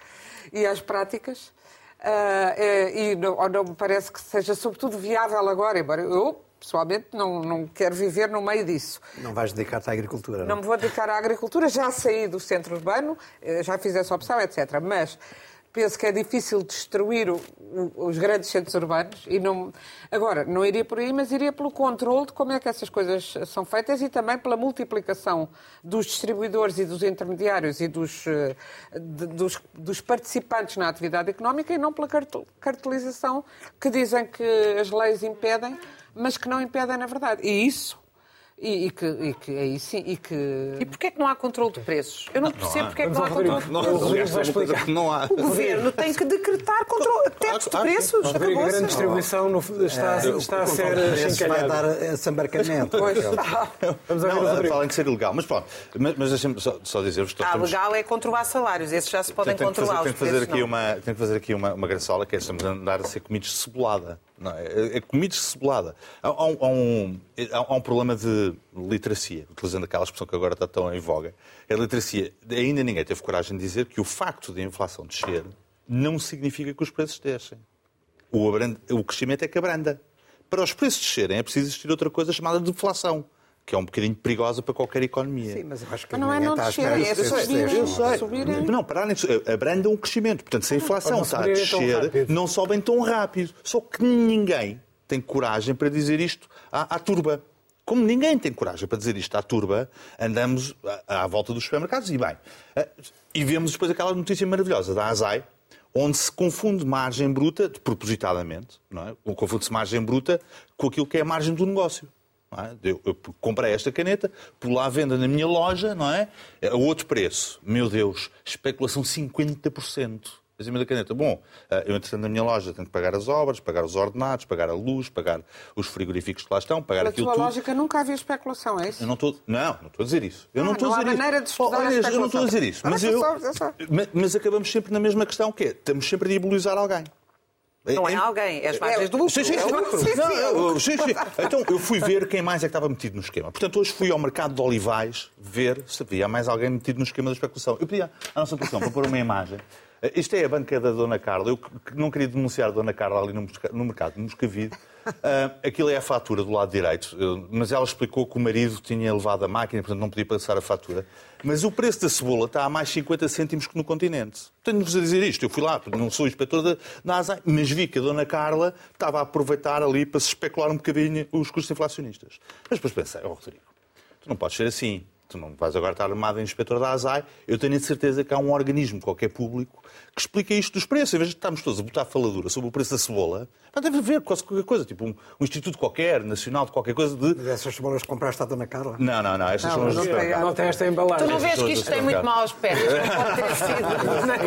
e às práticas. É, e não, não me parece que seja, sobretudo, viável agora, embora eu, pessoalmente, não, não quero viver no meio disso. Não vais dedicar-te à agricultura. Não me vou dedicar à agricultura, já saí do centro urbano, eh, já fiz essa opção, etc. Mas penso que é difícil destruir o- os grandes centros urbanos e não. Agora, não iria por aí, mas iria pelo controle de como é que essas coisas são feitas e também pela multiplicação dos distribuidores e dos intermediários e dos, eh, dos, dos participantes na atividade económica e não pela cartel- cartelização que dizem que as leis impedem, mas que não impedem na verdade. E isso e, e que, e que aí sim, e que. E porquê é que não há controle de preços? Eu não, percebo há. porque é que não há controle de Não, preços. É não há. O governo tem que decretar controle, tetos de preços. a grande distribuição no- está, está a O ser de preços vai chincalhada. dar esse embarcamento. Pois. Vamos Não, Rodrigo. falem de ser ilegal. Mas pronto, mas, mas deixem-me só, só dizer-vos Ah, legal é controlar salários. Esses já se podem Tenho que fazer, controlar. tenho que fazer aqui não. uma, tenho que fazer aqui uma, uma graçola, que é estamos a andar a ser comidos de cebolada. Não é? é comida cebolada. Há, há, um, há, um, problema de literacia, utilizando aquela expressão que agora está tão em voga. A literacia, ainda ninguém teve coragem de dizer que o facto de a inflação descer não significa que os preços descem. O, o crescimento é que abranda. Para os preços descerem é preciso existir outra coisa chamada deflação que é um bocadinho perigosa para qualquer economia. Sim, mas eu acho que mas não é não descer, é subir. Eu sei. Subirem. Não, pararem abrandam o crescimento. Portanto, se a inflação está a descer, não sobem tão rápido. Só que ninguém tem coragem para dizer isto à, à turba. Como ninguém tem coragem para dizer isto à turba, andamos à, à volta dos supermercados e bem. Eh, e vemos depois aquela notícia maravilhosa da ASAI, onde se confunde margem bruta, propositadamente, não é? confunde-se margem bruta com aquilo que é a margem do negócio. É? Eu, eu, comprei esta caneta, por lá venda na minha loja, não é? A outro preço. Meu Deus, especulação 50% acima da caneta. Bom, eh, eu, entretanto, na minha loja tenho que pagar as obras, pagar os ordenados, pagar a luz, pagar os frigoríficos que lá estão, pagar aquilo tudo. Na lógica nunca havia especulação, é isso? Eu não estou... Não, não estou a dizer isso. Eu ah, não estou não a dizer há maneira isso. de estudar oh, a eu não estou a dizer isso. Mas, eu, mas acabamos sempre na mesma questão, que é, estamos sempre a diabolizar alguém. Não é alguém, é as margens do lucro. Sim, sim, sim. Não, sim, sim. [laughs] Então, eu fui ver quem mais é que estava metido no esquema. Portanto, hoje fui ao mercado de Olivais ver se havia mais alguém metido no esquema da especulação. Eu pedi à nossa produção para pôr uma imagem. Isto é a banca da Dona Carla. Eu não queria denunciar a Dona Carla ali no mercado de Moscavide. Uh, aquilo é a fatura do lado direito, mas ela explicou que o marido tinha levado a máquina, portanto não podia passar a fatura. Mas o preço da cebola está a mais 50 cêntimos que no continente. Tenho-vos a dizer isto. Eu fui lá, não sou inspetor da, NASA, mas vi que a Dona Carla estava a aproveitar ali para se especular um bocadinho os custos inflacionistas. Mas depois pensei, oh Rodrigo, tu não podes ser assim. Tu não vais agora estar armado em inspetor da ASAI. Eu tenho a certeza que há um organismo qualquer público que explica isto dos preços. Em vez de estarmos todos a botar faladura sobre o preço da cebola, deve haver quase qualquer coisa, tipo um, um, instituto qualquer, nacional de qualquer coisa de... Mas essas cebolas que compraste à Dona Carla? Não, não, não. Essas não, são as não, não tem esta embalagem. Tu não vês que isto tem muito mau aspecto.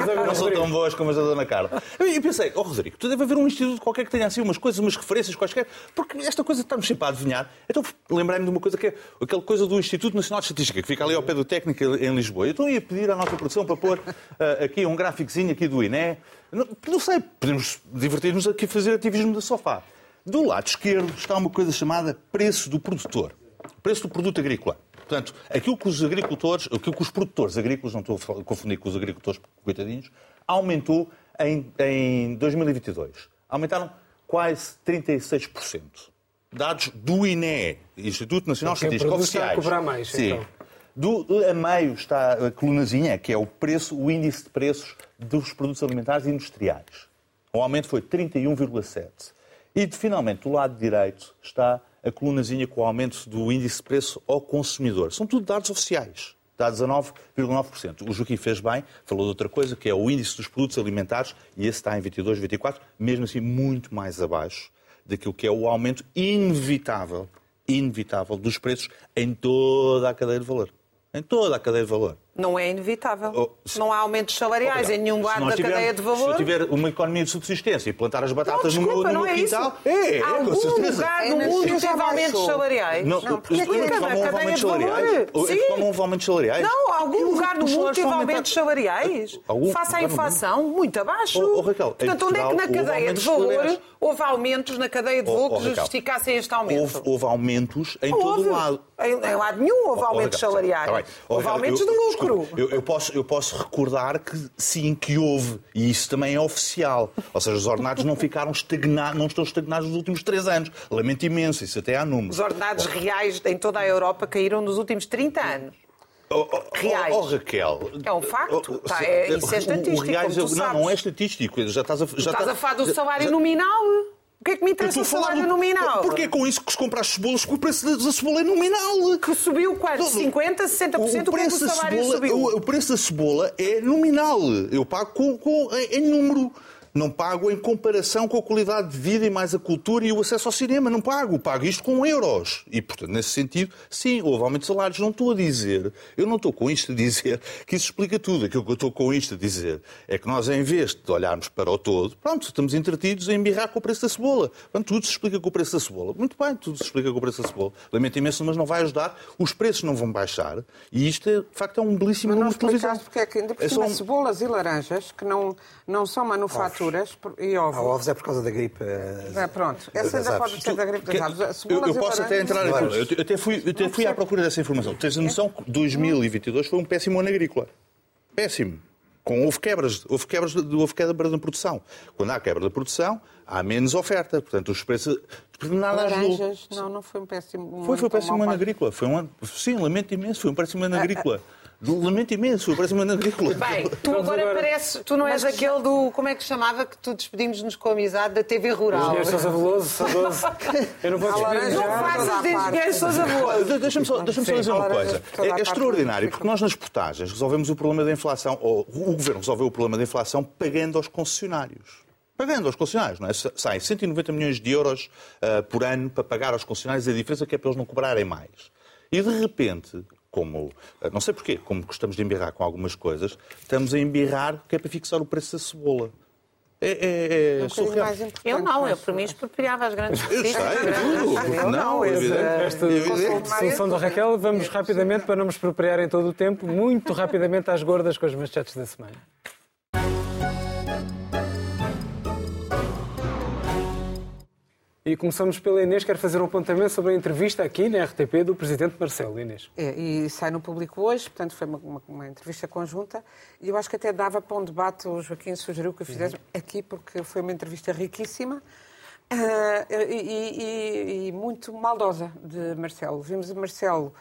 Não. Não são tão boas como as da Dona Carla. E pensei, oh Rodrigo, tu deve haver um instituto qualquer que tenha assim umas coisas, umas referências quaisquer, porque esta coisa estamos sempre a adivinhar. Então lembrei-me de uma coisa que é aquela coisa do Instituto Nacional de Estatística, que fica ali ao pé do técnico em Lisboa. Então ia pedir à nossa produção para pôr uh, aqui um gráficozinho aqui do INE, não, não sei, podemos divertir-nos aqui a fazer ativismo do sofá. Do lado esquerdo está uma coisa chamada preço do produtor. Preço do produto agrícola. Portanto, aquilo que os agricultores, aquilo que os produtores agrícolas, não estou a confundir com os agricultores coitadinhos, aumentou em, em 2022. Aumentaram quase 36%. Dados do INE, Instituto Nacional de Estatística, oficiais. Está a cobrar mais, Sim. Então. Do, a meio está a colunazinha, que é o preço, o índice de preços dos produtos alimentares industriais. O aumento foi 31,7. E, finalmente, do lado direito está a colunazinha com o aumento do índice de preço ao consumidor. São tudo dados oficiais. Dados a 9,9%. O Joaquim fez bem, falou de outra coisa, que é o índice dos produtos alimentares, e esse está em 22, 24, mesmo assim muito mais abaixo daquilo que é o aumento inevitável, inevitável dos preços em toda a cadeia de valor em toda a cadeia de valor. Não é inevitável. Oh, se... Não há aumentos salariais oh, em nenhum lado da tiver, cadeia de valor. Se eu tiver uma economia de subsistência e plantar as batatas não, desculpa, no no meu quintal... É, é, é, Algum lugar no mundo teve aumentos salariais? Não, não porque aqui cada cadeia de valor... Sim. Não houve aumentos salariais? Não, algum lugar do mundo teve aumentos salariais. Face à inflação, muito abaixo. Oh, Raquel, Portanto, onde é que na cadeia de valor houve aumentos na cadeia de valor que justificassem este aumento? Houve aumentos em todo o lado. Em lado nenhum houve aumentos salariais. Houve aumentos de lucro. Eu posso posso, eu posso recordar que sim, que houve. E isso também é oficial. Ou seja, os ordenados não ficaram estagnados, não estão estagnados nos últimos três anos. Lamento imenso, isso até há números. Os ordenados reais em toda a Europa caíram nos últimos 30 anos. Oh, oh, reais. Oh, Raquel. É um facto. Tá, é, isso é estatístico. O reais, não, não é estatístico. Já estás a, já estás a falar do salário já... nominal. O que é que me interessa o salário nominal? Porque é com isso que se compra as cebolas que o preço da cebola é nominal. Que subiu quanto? 50%, 60%? O, preço o, da cebola, o, o preço da cebola é nominal. Eu pago com, com, em número. Não pago em comparação com a qualidade de vida e mais a cultura e o acesso ao cinema. Não pago. Pago isto com euros. E, portanto, nesse sentido, sim, houve aumento de salários. Não estou a dizer, eu não estou com isto a dizer [laughs] que isso explica tudo. Aquilo que eu estou com isto a dizer é que nós, em vez de olharmos para o todo, pronto, estamos entretidos em embirrar com o preço da cebola. Pronto, tudo se explica com o preço da cebola. Muito bem, tudo se explica com o preço da cebola. Lamento imenso, mas não vai ajudar. Os preços não vão baixar. E isto, é, de facto, é um belíssimo número de televisão. porque é que, ainda por é cima, um... cebolas e laranjas, que não, não são manufaturas frituras e Há ovo. ovos é por causa da gripe. eh, É, pronto, essa ainda pode ser da gripe das aves. Eu, eu posso até entrar em. Eu, até fui, eu até fui à procura dessa informação. Tens a noção que 2022 foi um péssimo ano agrícola. Péssimo. Com houve quebras, houve quebras de houve quebra da produção. Quando há quebra da produção, há menos oferta. Portanto, os preços. Nada ajudou. Laranjas, não, não foi um péssimo. um Foi, foi um ano péssimo ano agrícola. Foi um ano, sim, lamento imenso, foi um péssimo ano agrícola. Lamento imenso, foi um péssimo ano agrícola. Bem, tu agora, agora- pareces, tu não és aquele do, como é que se chamava, que tu despedimos-nos com amizade, da TV Rural. Engenheiro Sousa Veloso, saudoso. [laughs] Eu não vou despedir Não a faças de parte. engenheiro Sousa Veloso. De- Deixa-me só, deixa só dizer uma coisa. A É, é extraordinário, porque nós nas portagens resolvemos o problema da inflação, ou o governo resolveu o problema da inflação pagando aos concessionários. Pagando aos concessionários, não é? Sa- Saem 190 milhões de euros ah, por ano para pagar aos concessionários a diferença que é para eles não cobrarem mais. E de repente, como, ah, não sei porquê, como gostamos de embirrar com algumas coisas, estamos a embirrar que é para fixar o preço da cebola. É, é, é, Um Eu não, eu por mim expropriava as grandes [laughs] Eu sei, superfícies. tudo. porque Eu não, é. Esta É solução da Raquel, vamos rapidamente, para não me expropriarem todo o tempo, muito rapidamente às gordas com as manchetes da semana. E começamos pela Inês, quero fazer um apontamento sobre a entrevista aqui na RTP do Presidente Marcelo. Inês. É, e sai no público hoje, portanto foi uma, uma- uma entrevista conjunta e eu acho que até dava para um debate, o Joaquim sugeriu que eu fizesse aqui porque foi uma entrevista riquíssima ah, e, e- e- muito maldosa de Marcelo. Vimos Marcelo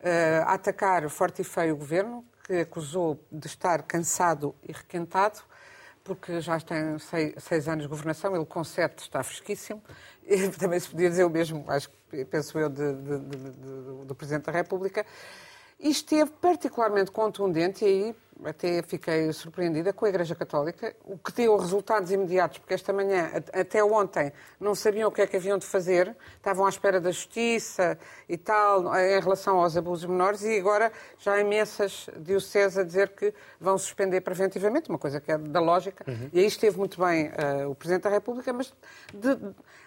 ah, atacar forte e feio o governo, que acusou de estar cansado e requentado, porque já tem seis, anos de governação, ele com sete está fresquíssimo. E [laughs] também se podia dizer o mesmo, acho que penso eu, de- de- de- do Presidente da República. E esteve particularmente contundente, e aí até fiquei surpreendida com a Igreja Católica, o que deu resultados imediatos, porque esta manhã, até ontem, não sabiam o que é que haviam de fazer, estavam à espera da justiça e tal, em relação aos abusos menores, e agora já há imensas dioceses a dizer que vão suspender preventivamente, uma coisa que é da lógica, e aí esteve muito bem eh, o Presidente da República, mas de-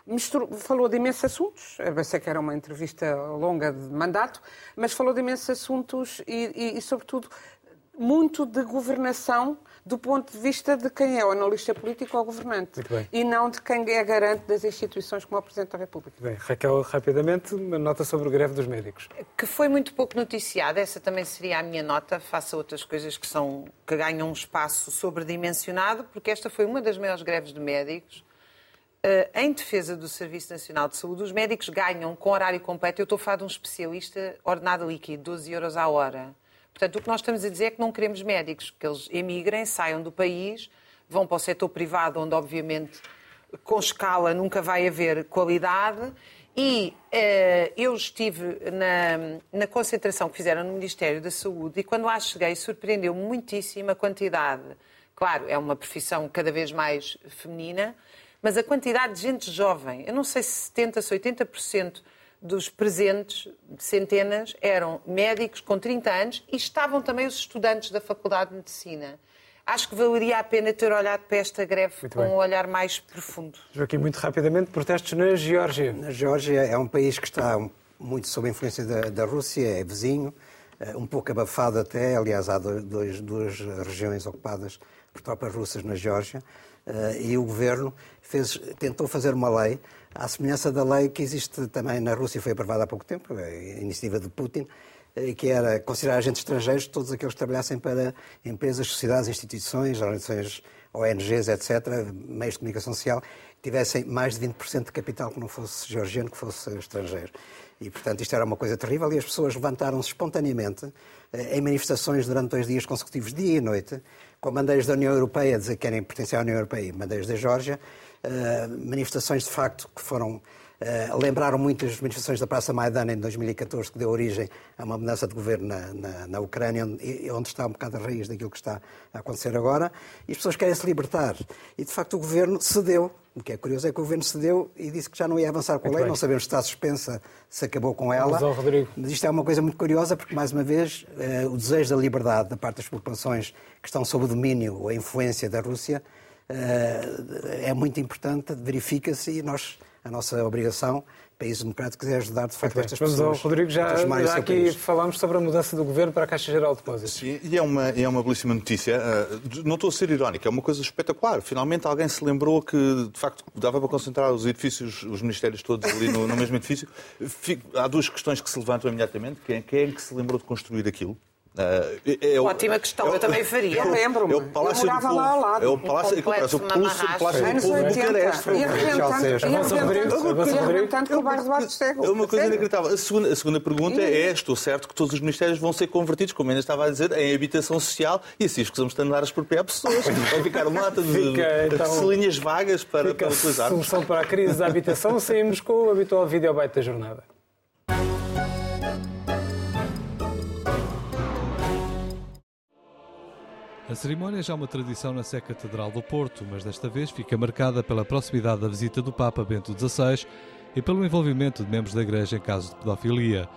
misturou- falou de imensos assuntos, eu sei que era uma entrevista longa de mandato, mas falou de imensos assuntos e, e- e, sobretudo, muito de governação do ponto de vista de quem é o analista político ou o governante. Muito bem. E não de quem é garante das instituições como o Presidente da República. Bem, Raquel, rapidamente, uma nota sobre a greve dos médicos. que foi muito pouco noticiada, essa também seria a minha nota, face a outras coisas que, são, que ganham um espaço sobredimensionado, porque esta foi uma das maiores greves de médicos. Eh, em defesa do Serviço Nacional de Saúde, os médicos ganham com horário completo, eu estou a falar de um especialista ordenado líquido, 12 euros à hora. Portanto, o que nós estamos a dizer é que não queremos médicos, que eles emigrem, saiam do país, vão para o setor privado, onde obviamente com escala nunca vai haver qualidade. E eh, eu estive na, na concentração que fizeram no Ministério da Saúde e quando lá cheguei surpreendeu-me muitíssimo a quantidade. Claro, é uma profissão cada vez mais feminina, mas a quantidade de gente jovem, eu não sei se 70%, se 80% dos presentes, centenas, eram médicos com 30 anos e estavam também os estudantes da Faculdade de Medicina. Acho que valeria a pena ter olhado para esta greve Muito com bem. um olhar mais profundo. Joaquim, muito rapidamente, protestos na Geórgia. A Geórgia é um país que está muito sob a influência da, da Rússia, é vizinho, eh, um pouco abafado até. Aliás, há do- dois- duas regiões ocupadas por tropas russas na Geórgia. Eh, E o governo fez- tentou fazer uma lei, à semelhança da lei que existe também na Rússia, foi aprovada há pouco tempo, a iniciativa de Putin, eh, que era considerar agentes estrangeiros todos aqueles que trabalhassem para empresas, sociedades, instituições, organizações, ONGs, etc., meios de comunicação social, tivessem mais de 20% de capital que não fosse georgiano, que fosse estrangeiro. E, portanto, isto era uma coisa terrível e as pessoas levantaram-se espontaneamente eh, em manifestações durante dois dias consecutivos, dia e noite, com bandeiras da União Europeia, dizer que querem pertencer à União Europeia e bandeiras da Geórgia, eh, manifestações de facto que foram Uh, lembraram muito as manifestações da Praça Maidan em 2014, que deu origem a uma mudança de governo na, na, na Ucrânia, onde, onde está um bocado a raiz daquilo que está a acontecer agora, e as pessoas querem se libertar. E, de facto, o governo cedeu. O que é curioso é que o governo cedeu e disse que já não ia avançar com a lei, não sabemos se está suspensa, se acabou com ela. Ao Rodrigo. Mas isto é uma coisa muito curiosa, porque, mais uma vez, eh, o desejo da liberdade da parte das populações que estão sob o domínio ou a influência da Rússia eh, é muito importante, verifica-se e nós, a nossa obrigação país democrático é ajudar, de facto, estas pessoas. ao Rodrigo, já, a já aqui falámos sobre a mudança do governo para a Caixa Geral de Depósitos. Sim, e é uma, é uma belíssima notícia. Uh, não estou a ser irónico, é uma coisa espetacular. Finalmente alguém se lembrou que, de facto, dava para concentrar os edifícios, os ministérios todos ali no, no mesmo edifício. Há duas questões que se levantam imediatamente. Quem, quem é que se lembrou de construir aquilo? Uh, é, é Ótima questão, é eu também faria. Eu lembro-me. O Palácio eu morava do lá ao lado. É o Palácio, um parece, o Palácio, o Palácio do Povo Bucareste. E arrebentando com o bairro de Baixo Cego. É uma coisa inacreditável. A segunda, a segunda pergunta é, estou certo que todos os ministérios vão ser convertidos, como ainda estava a dizer, em habitação social e assim escusamos de andar a expropriar pessoas. Vai ficar uma lata de, Fica, então, linhas vagas para, para utilizar. solução para a crise da habitação, saímos com o habitual vídeo da jornada. A cerimónia é já uma tradição na Sé Catedral do Porto, mas desta vez fica marcada pela proximidade da visita do Papa Bento XVI e pelo envolvimento de membros da Igreja em casos de pedofilia.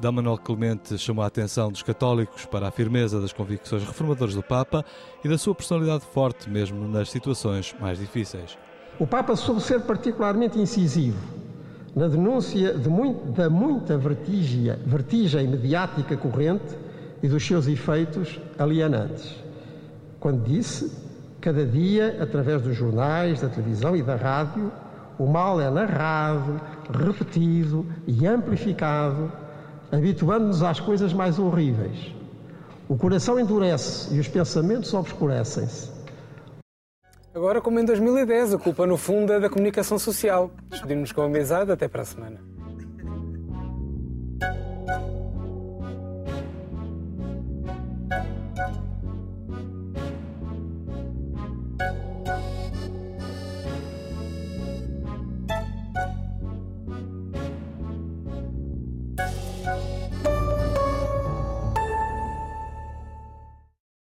D. Manuel Clemente chamou a atenção dos católicos para a firmeza das convicções reformadoras do Papa e da sua personalidade forte, mesmo nas situações mais difíceis. O Papa soube ser particularmente incisivo na denúncia de muito, da muita vertigem, vertigem mediática corrente e dos seus efeitos alienantes quando disse: cada dia, através dos jornais, da televisão e da rádio, o mal é narrado, repetido e amplificado, habituando-nos às coisas mais horríveis. O coração endurece e os pensamentos obscurecem-se. Agora, como em 2010, a culpa no fundo é da comunicação social. Despedimos com amizade. Até para a semana.